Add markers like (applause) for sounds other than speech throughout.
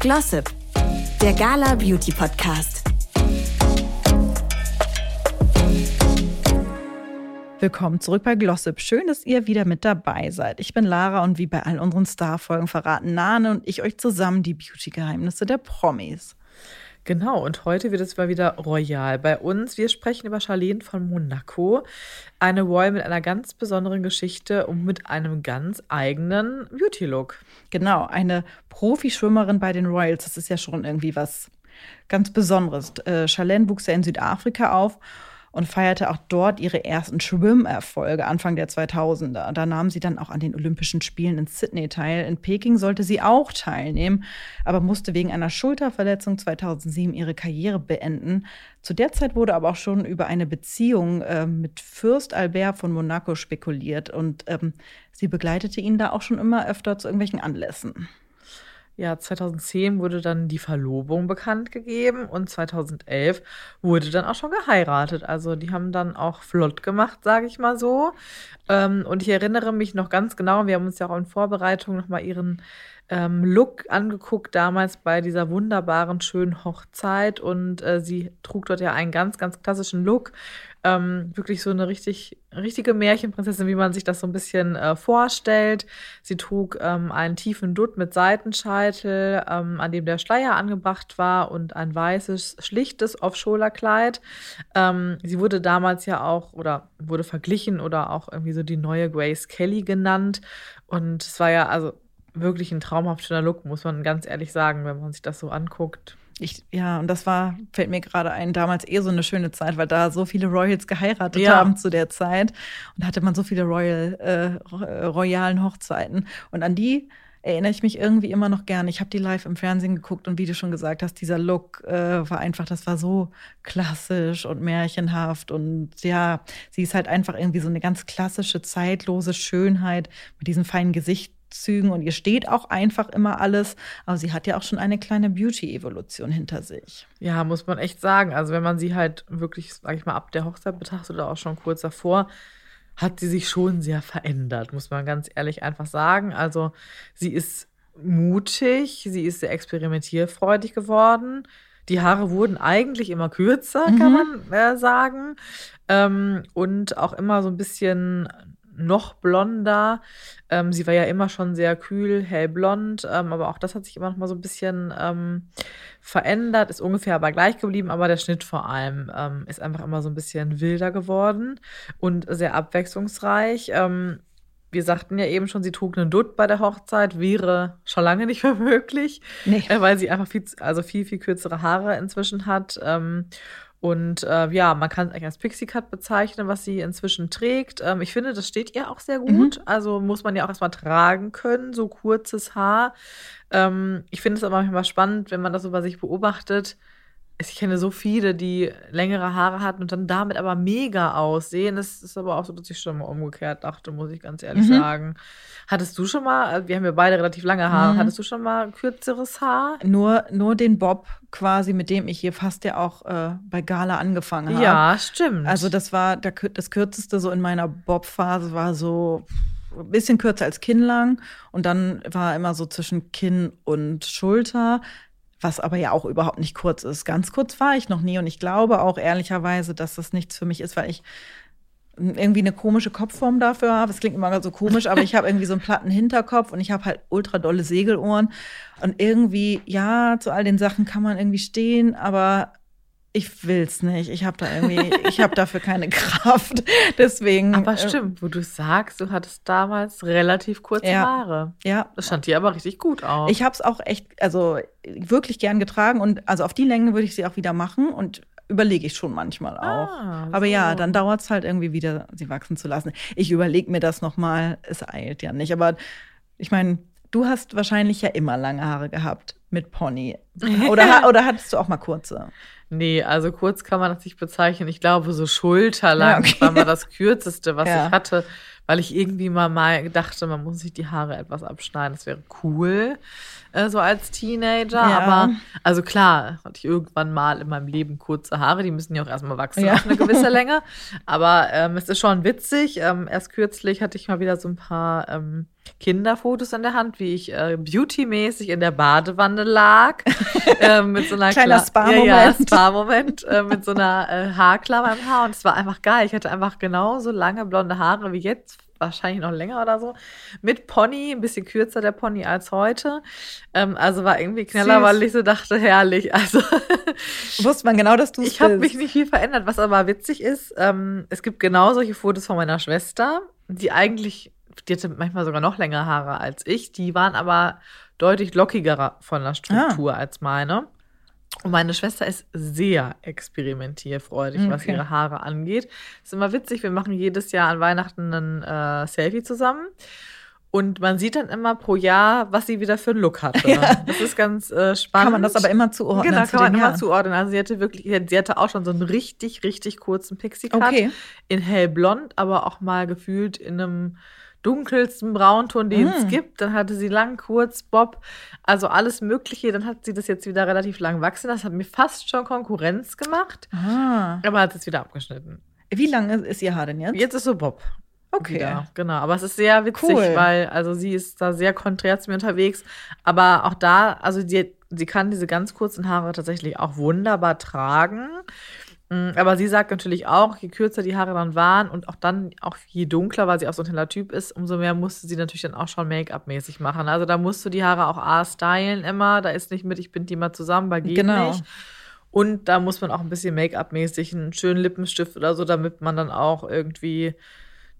Glossip, der Gala Beauty Podcast. Willkommen zurück bei Glossip. Schön, dass ihr wieder mit dabei seid. Ich bin Lara und wie bei all unseren Star-Folgen verraten Nane und ich euch zusammen die Beauty-Geheimnisse der Promis. Genau, und heute wird es mal wieder royal bei uns. Wir sprechen über Charlene von Monaco, eine Royal mit einer ganz besonderen Geschichte und mit einem ganz eigenen Beauty-Look. Genau, eine Profischwimmerin bei den Royals, das ist ja schon irgendwie was ganz Besonderes. Äh, Charlene wuchs ja in Südafrika auf und feierte auch dort ihre ersten Schwimmerfolge Anfang der 2000er. Da nahm sie dann auch an den Olympischen Spielen in Sydney teil. In Peking sollte sie auch teilnehmen, aber musste wegen einer Schulterverletzung 2007 ihre Karriere beenden. Zu der Zeit wurde aber auch schon über eine Beziehung äh, mit Fürst Albert von Monaco spekuliert und ähm, sie begleitete ihn da auch schon immer öfter zu irgendwelchen Anlässen. Ja, 2010 wurde dann die Verlobung bekannt gegeben und 2011 wurde dann auch schon geheiratet. Also die haben dann auch flott gemacht, sage ich mal so. Ähm, und ich erinnere mich noch ganz genau, wir haben uns ja auch in Vorbereitung nochmal ihren ähm, Look angeguckt, damals bei dieser wunderbaren, schönen Hochzeit. Und äh, sie trug dort ja einen ganz, ganz klassischen Look ähm, wirklich so eine richtig, richtige Märchenprinzessin, wie man sich das so ein bisschen äh, vorstellt. Sie trug ähm, einen tiefen Dutt mit Seitenscheitel, ähm, an dem der Schleier angebracht war und ein weißes, schlichtes Off-Shoulder-Kleid. Ähm, sie wurde damals ja auch oder wurde verglichen oder auch irgendwie so die neue Grace Kelly genannt. Und es war ja also wirklich ein traumhaft schöner Look, muss man ganz ehrlich sagen, wenn man sich das so anguckt. Ich, ja, und das war, fällt mir gerade ein, damals eh so eine schöne Zeit, weil da so viele Royals geheiratet Ja. haben zu der Zeit. Und da hatte man so viele Royal, äh, äh, royalen Hochzeiten. Und an die erinnere ich mich irgendwie immer noch gerne. Ich habe die live im Fernsehen geguckt und wie du schon gesagt hast, dieser Look äh, war einfach, das war so klassisch und märchenhaft. Und ja, sie ist halt einfach irgendwie so eine ganz klassische, zeitlose Schönheit mit diesem feinen Gesicht. Zügen und ihr steht auch einfach immer alles, aber sie hat ja auch schon eine kleine Beauty-Evolution hinter sich. Ja, muss man echt sagen. Also wenn man sie halt wirklich, sag ich mal, ab der Hochzeit betrachtet oder auch schon kurz davor, hat sie sich schon sehr verändert, muss man ganz ehrlich einfach sagen. Also sie ist mutig, sie ist sehr experimentierfreudig geworden. Die Haare wurden eigentlich immer kürzer, kann man äh, sagen. Ähm, und auch immer so ein bisschen noch blonder. Ähm, sie war ja immer schon sehr kühl, hellblond, ähm, aber auch das hat sich immer noch mal so ein bisschen ähm, verändert, ist ungefähr aber gleich geblieben, aber der Schnitt vor allem ähm, ist einfach immer so ein bisschen wilder geworden und sehr abwechslungsreich. Ähm, wir sagten ja eben schon, sie trug einen Dutt bei der Hochzeit, wäre schon lange nicht mehr (laughs) möglich, Nee. äh, weil sie einfach viel, also viel, viel kürzere Haare inzwischen hat. Und äh, ja, man kann es eigentlich als Pixie Cut bezeichnen, was sie inzwischen trägt. Ähm, ich finde, das steht ihr auch sehr gut. Also muss man ja auch erstmal tragen können, so kurzes Haar. Ähm, ich finde es aber manchmal spannend, wenn man das so bei sich beobachtet. Ich kenne so viele, die längere Haare hatten und dann damit aber mega aussehen. Das ist aber auch so, dass ich schon mal umgekehrt dachte, muss ich ganz ehrlich Mhm. sagen. Hattest du schon mal, wir haben ja beide relativ lange Haare, Mhm. hattest du schon mal kürzeres Haar? Nur, nur den Bob quasi, mit dem ich hier fast ja auch äh, bei Gala angefangen habe. Ja, stimmt. Also das war der, das kürzeste so in meiner Bob-Phase war so ein bisschen kürzer als kinnlang und dann war immer so zwischen Kinn und Schulter, was aber ja auch überhaupt nicht kurz ist. Ganz kurz war ich noch nie und ich glaube auch ehrlicherweise, dass das nichts für mich ist, weil ich irgendwie eine komische Kopfform dafür habe. Es klingt immer so komisch, aber ich habe irgendwie so einen platten Hinterkopf und ich habe halt ultra dolle Segelohren. Und irgendwie, ja, zu all den Sachen kann man irgendwie stehen, aber ich will's nicht. Ich habe da irgendwie, ich habe dafür keine Kraft. (laughs) Deswegen. aber äh, stimmt, wo du sagst, du hattest damals relativ kurze Ja. Haare. Ja, Das stand dir aber richtig gut aus. ich habe es auch echt, also wirklich gern getragen und also auf die Länge würde ich sie auch wieder machen und überlege ich schon manchmal auch. Ah, Aber ja, so. dann dauert es halt irgendwie wieder, sie wachsen zu lassen. Ich überlege mir das nochmal, es eilt ja nicht. Aber ich meine, du hast wahrscheinlich ja immer lange Haare gehabt mit Pony. (laughs) Oder, oder hattest du auch mal kurze? Nee, also kurz kann man das nicht bezeichnen. Ich glaube, so schulterlang Ja, okay. war mal das kürzeste, was Ja. ich hatte, weil ich irgendwie mal, mal dachte, man muss sich die Haare etwas abschneiden. Das wäre cool, äh, so als Teenager. Ja. Aber, also klar, hatte ich irgendwann mal in meinem Leben kurze Haare. Die müssen ja auch erstmal wachsen Ja. auf eine gewisse (laughs) Länge. Aber ähm, es ist schon witzig. Ähm, erst kürzlich hatte ich mal wieder so ein paar ähm, Kinderfotos in der Hand, wie ich äh, beautymäßig in der Badewanne lag. (laughs) äh, mit so einer Kleiner Spa-Moment. Ja, ja, Spa-Moment. äh, mit so einer äh, Haarklammer im Haar. Und es war einfach geil. Ich hatte einfach genauso lange blonde Haare wie jetzt. Wahrscheinlich noch länger oder so. Mit Pony, ein bisschen kürzer der Pony als heute. Ähm, also war irgendwie knaller, Süß. weil ich so dachte, herrlich. (laughs) Also Wusste man genau, dass du es ich habe mich nicht viel verändert. Was aber witzig ist, ähm, es gibt genau solche Fotos von meiner Schwester, die eigentlich, die hatte manchmal sogar noch längere Haare als ich. Die waren aber deutlich lockiger von der Struktur als meine. Und meine Schwester ist sehr experimentierfreudig, was Okay. ihre Haare angeht. Ist immer witzig, wir machen jedes Jahr an Weihnachten ein äh, Selfie zusammen. Und man sieht dann immer pro Jahr, was sie wieder für einen Look hatte. (laughs) Das ist ganz äh, spannend. Kann man das aber immer zuordnen Genau, zu kann man den immer Jahren? zuordnen. Also sie hatte wirklich, sie hatte auch schon so einen richtig, richtig kurzen Pixie-Cut. Okay. In hellblond, aber auch mal gefühlt in einem dunkelsten Braunton, den es Mm. gibt. Dann hatte sie lang, kurz, Bob, also alles Mögliche. Dann hat sie das jetzt wieder relativ lang wachsen. Das hat mir fast schon Konkurrenz gemacht, Ah. aber hat es wieder abgeschnitten. Wie lange ist ihr Haar denn jetzt? Jetzt ist so Bob. Okay. Wieder. Genau, aber es ist sehr witzig, Cool. weil also sie ist da sehr konträr zu mir unterwegs, aber auch da, also die, sie kann diese ganz kurzen Haare tatsächlich auch wunderbar tragen. Mm, Aber sie sagt natürlich auch, je kürzer die Haare dann waren und auch dann, auch je dunkler, weil sie auch so ein heller Typ ist, umso mehr musste sie natürlich dann auch schon Make-up-mäßig machen. Also da musst du die Haare auch A stylen immer, da ist nicht mit, ich bind die mal zusammen, weil geht Genau. nicht. Und da muss man auch ein bisschen Make-up-mäßig einen schönen Lippenstift oder so, damit man dann auch irgendwie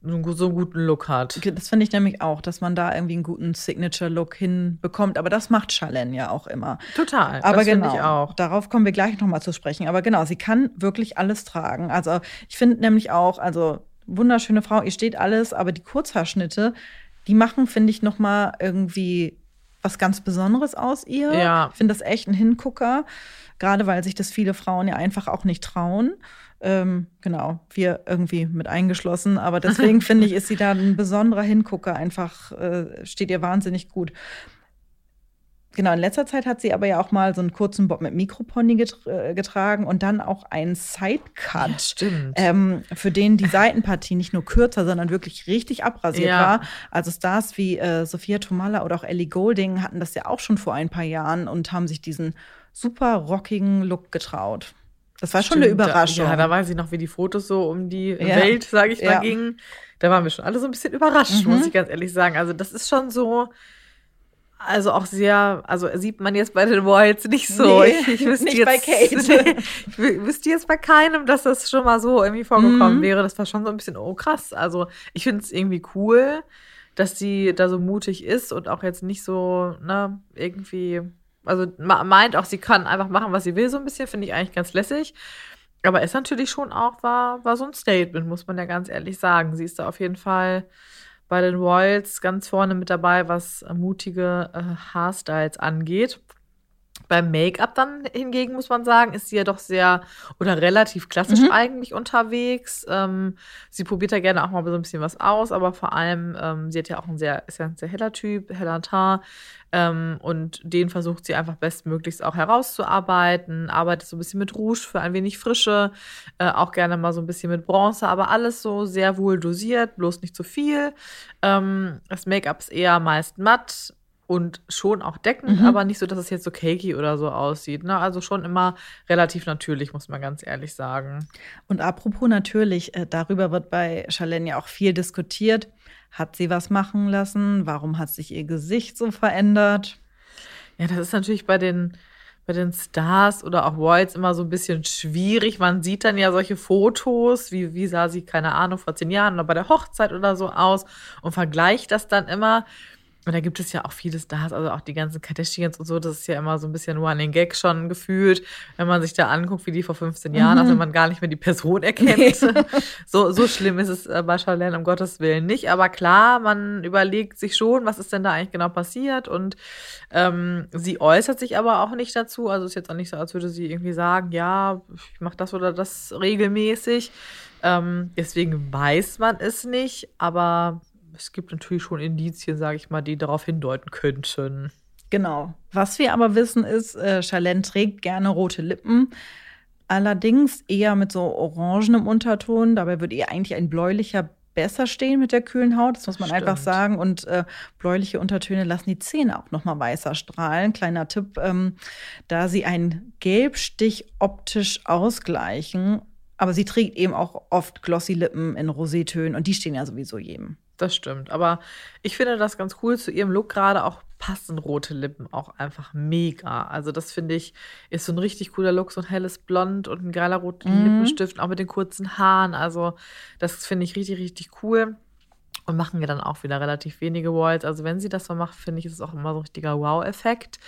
so einen, guten Look hat. Das finde ich nämlich auch, dass man da irgendwie einen guten Signature-Look hinbekommt. Aber das macht Charlene ja auch immer. Total. Aber das genau, finde ich auch. darauf kommen wir gleich nochmal zu sprechen. Aber genau, sie kann wirklich alles tragen. Also ich finde nämlich auch, also wunderschöne Frau, ihr steht alles, aber die Kurzhaarschnitte, die machen, finde ich, nochmal irgendwie was ganz Besonderes aus ihr. Ja. Ich finde das echt ein Hingucker, gerade weil sich das viele Frauen ja einfach auch nicht trauen. Ähm, genau, wir irgendwie mit eingeschlossen. Aber deswegen (laughs) finde ich, ist sie da ein besonderer Hingucker. Einfach äh, steht ihr wahnsinnig gut. Genau, in letzter Zeit hat sie aber ja auch mal so einen kurzen Bob mit Mikropony get äh, getragen und dann auch einen Sidecut. Stimmt. Ähm, für den die Seitenpartie nicht nur kürzer, sondern wirklich richtig abrasiert Ja. war. Also Stars wie äh, Sophia Tomalla oder auch Ellie Golding hatten das ja auch schon vor ein paar Jahren und haben sich diesen super rockigen Look getraut. Das war schon eine Stimmt, Überraschung. Ja, da weiß ich noch, wie die Fotos so um die Ja. Welt, sage ich mal, Ja. gingen. Da waren wir schon alle so ein bisschen überrascht, Mhm. muss ich ganz ehrlich sagen. Also das ist schon so, also auch sehr, also sieht man jetzt bei den Whites nicht so. Nee, ich, ich wüsste nicht jetzt, bei Kate. (laughs) Ich wü- wüsste jetzt bei keinem, dass das schon mal so irgendwie vorgekommen Mhm. wäre. Das war schon so ein bisschen, oh krass. Also ich finde es irgendwie cool, dass sie da so mutig ist und auch jetzt nicht so, ne, irgendwie, also meint auch, sie kann einfach machen, was sie will, so ein bisschen, finde ich eigentlich ganz lässig. Aber ist natürlich schon auch, war, war so ein Statement, muss man ja ganz ehrlich sagen. Sie ist da auf jeden Fall bei den Royals ganz vorne mit dabei, was mutige äh, Haarstyles angeht. Beim Make-up dann hingegen muss man sagen, ist sie ja doch sehr oder relativ klassisch Mhm. eigentlich unterwegs. Ähm, sie probiert ja gerne auch mal so ein bisschen was aus, aber vor allem, ähm, sie hat ja auch ein sehr, ist ja ein sehr heller Typ, heller Teint. Ähm, und den versucht sie einfach bestmöglichst auch herauszuarbeiten, arbeitet so ein bisschen mit Rouge für ein wenig Frische, äh, auch gerne mal so ein bisschen mit Bronze, aber alles so sehr wohl dosiert, bloß nicht zu viel. Ähm, das Make-up ist eher meist matt und schon auch deckend, Mhm. aber nicht so, dass es jetzt so cakey oder so aussieht. Ne? Also schon immer relativ natürlich, muss man ganz ehrlich sagen. Und apropos natürlich, äh, darüber wird bei Charlene ja auch viel diskutiert. Hat sie was machen lassen? Warum hat sich ihr Gesicht so verändert? Ja, das ist natürlich bei den, bei den Stars oder auch Whites immer so ein bisschen schwierig. Man sieht dann ja solche Fotos, wie, wie sah sie, keine Ahnung, vor zehn Jahren oder bei der Hochzeit oder so aus und vergleicht das dann immer. Und da gibt es ja auch viele Stars, also auch die ganzen Kardashians und so, das ist ja immer so ein bisschen Running Gag schon gefühlt, wenn man sich da anguckt, wie die vor 15 Jahren, Mhm. also wenn man gar nicht mehr die Person erkennt. Nee. (laughs) So, so schlimm ist es äh, bei Charlene, um Gottes Willen nicht. Aber klar, man überlegt sich schon, was ist denn da eigentlich genau passiert. Und ähm, sie äußert sich aber auch nicht dazu. Also ist jetzt auch nicht so, als würde sie irgendwie sagen, ja, ich mache das oder das regelmäßig. Ähm, deswegen weiß man es nicht. Aber es gibt natürlich schon Indizien, sage ich mal, die darauf hindeuten könnten. Genau. Was wir aber wissen ist, äh, Charlene trägt gerne rote Lippen. Allerdings eher mit so orangenem Unterton. Dabei wird ihr eigentlich ein bläulicher besser stehen mit der kühlen Haut, das muss man Stimmt. einfach sagen. Und äh, bläuliche Untertöne lassen die Zähne auch noch mal weißer strahlen. Kleiner Tipp, ähm, da sie einen Gelbstich optisch ausgleichen. Aber sie trägt eben auch oft glossy Lippen in Rosétönen und die stehen ja sowieso jedem. Das stimmt. Aber ich finde das ganz cool zu ihrem Look gerade auch passen rote Lippen auch einfach mega. Also das finde ich ist so ein richtig cooler Look, so ein helles Blond und ein geiler roter Mhm. Lippenstift, auch mit den kurzen Haaren. Also das finde ich richtig, richtig cool. Und machen ja dann auch wieder relativ wenige Walls. Also wenn sie das so macht, finde ich, ist es auch immer so ein richtiger Wow-Effekt.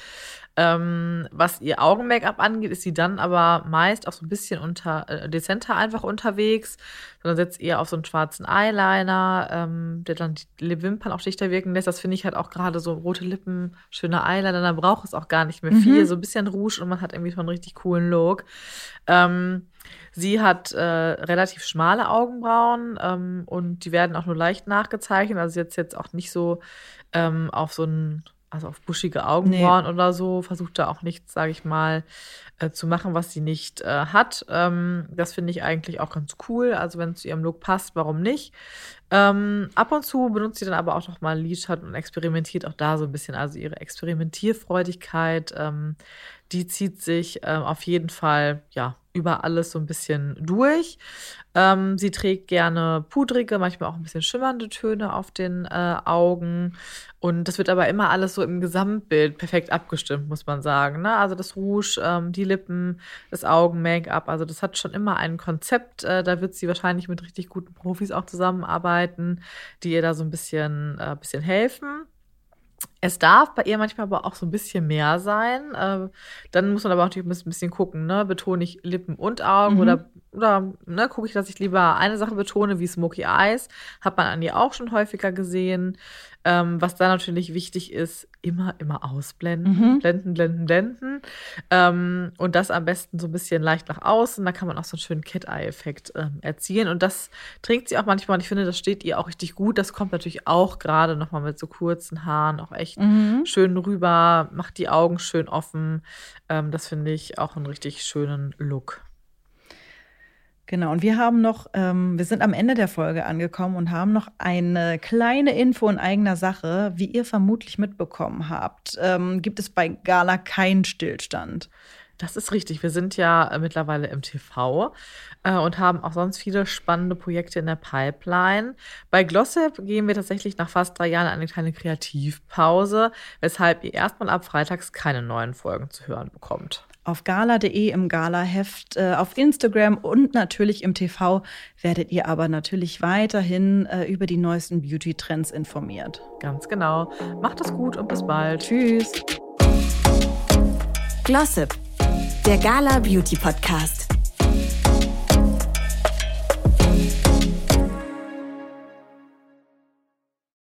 Ähm, was ihr Augen-Make-up angeht, ist sie dann aber meist auch so ein bisschen unter, äh, dezenter einfach unterwegs, sondern setzt eher auf so einen schwarzen Eyeliner, ähm, der dann die Wimpern auch dichter wirken lässt. Das finde ich halt auch gerade so rote Lippen, schöner Eyeliner, dann braucht es auch gar nicht mehr viel. Mhm. So ein bisschen Rouge und man hat irgendwie schon einen richtig coolen Look. Ähm, sie hat äh, relativ schmale Augenbrauen ähm, und die werden auch nur leicht nachgezeichnet. Also jetzt jetzt auch nicht so ähm, auf so ein also auf buschige Augenbrauen oder so, versucht da auch nichts, sage ich mal, äh, zu machen, was sie nicht äh, hat. Ähm, das finde ich eigentlich auch ganz cool. Also wenn es zu ihrem Look passt, warum nicht? Ähm, ab und zu benutzt sie dann aber auch noch mal Lidschatten und experimentiert auch da so ein bisschen. Also ihre Experimentierfreudigkeit, ähm, die zieht sich ähm, auf jeden Fall ja über alles so ein bisschen durch. Ähm, sie trägt gerne pudrige, manchmal auch ein bisschen schimmernde Töne auf den äh, Augen. Und das wird aber immer alles so im Gesamtbild perfekt abgestimmt, muss man sagen. Ne? Also das Rouge, ähm, die Lippen, das Augen-Make-up. Also das hat schon immer ein Konzept. Äh, da wird sie wahrscheinlich mit richtig guten Profis auch zusammenarbeiten, die ihr da so ein bisschen, äh, bisschen helfen. Es darf bei ihr manchmal aber auch so ein bisschen mehr sein. Äh, dann muss man aber auch ein bisschen gucken, ne? Betone ich Lippen und Augen Mhm. oder, oder ne, gucke ich, dass ich lieber eine Sache betone, wie Smoky Eyes. Hat man an ihr auch schon häufiger gesehen. Ähm, was da natürlich wichtig ist, immer, immer ausblenden. Mhm. Blenden, blenden, blenden. Ähm, und das am besten so ein bisschen leicht nach außen. Da kann man auch so einen schönen Cat-Eye-Effekt ähm, erzielen. Und das trägt sie auch manchmal. Und ich finde, das steht ihr auch richtig gut. Das kommt natürlich auch gerade nochmal mit so kurzen Haaren auch echt Mhm. schön rüber, macht die Augen schön offen. Ähm, das finde ich auch einen richtig schönen Look. Genau, und wir haben noch, ähm, wir sind am Ende der Folge angekommen und haben noch eine kleine Info in eigener Sache. Wie ihr vermutlich mitbekommen habt, ähm, gibt es bei Gala keinen Stillstand. Das ist richtig. Wir sind ja äh, mittlerweile im TV äh, und haben auch sonst viele spannende Projekte in der Pipeline. Bei Glossip gehen wir tatsächlich nach fast drei Jahren eine kleine Kreativpause, weshalb ihr erstmal ab Freitags keine neuen Folgen zu hören bekommt. Auf gala.de im Gala-Heft, äh, auf Instagram und natürlich im TV werdet ihr aber natürlich weiterhin äh, über die neuesten Beauty-Trends informiert. Ganz genau. Macht es gut und bis bald. Tschüss. Glossip, der Gala Beauty Podcast.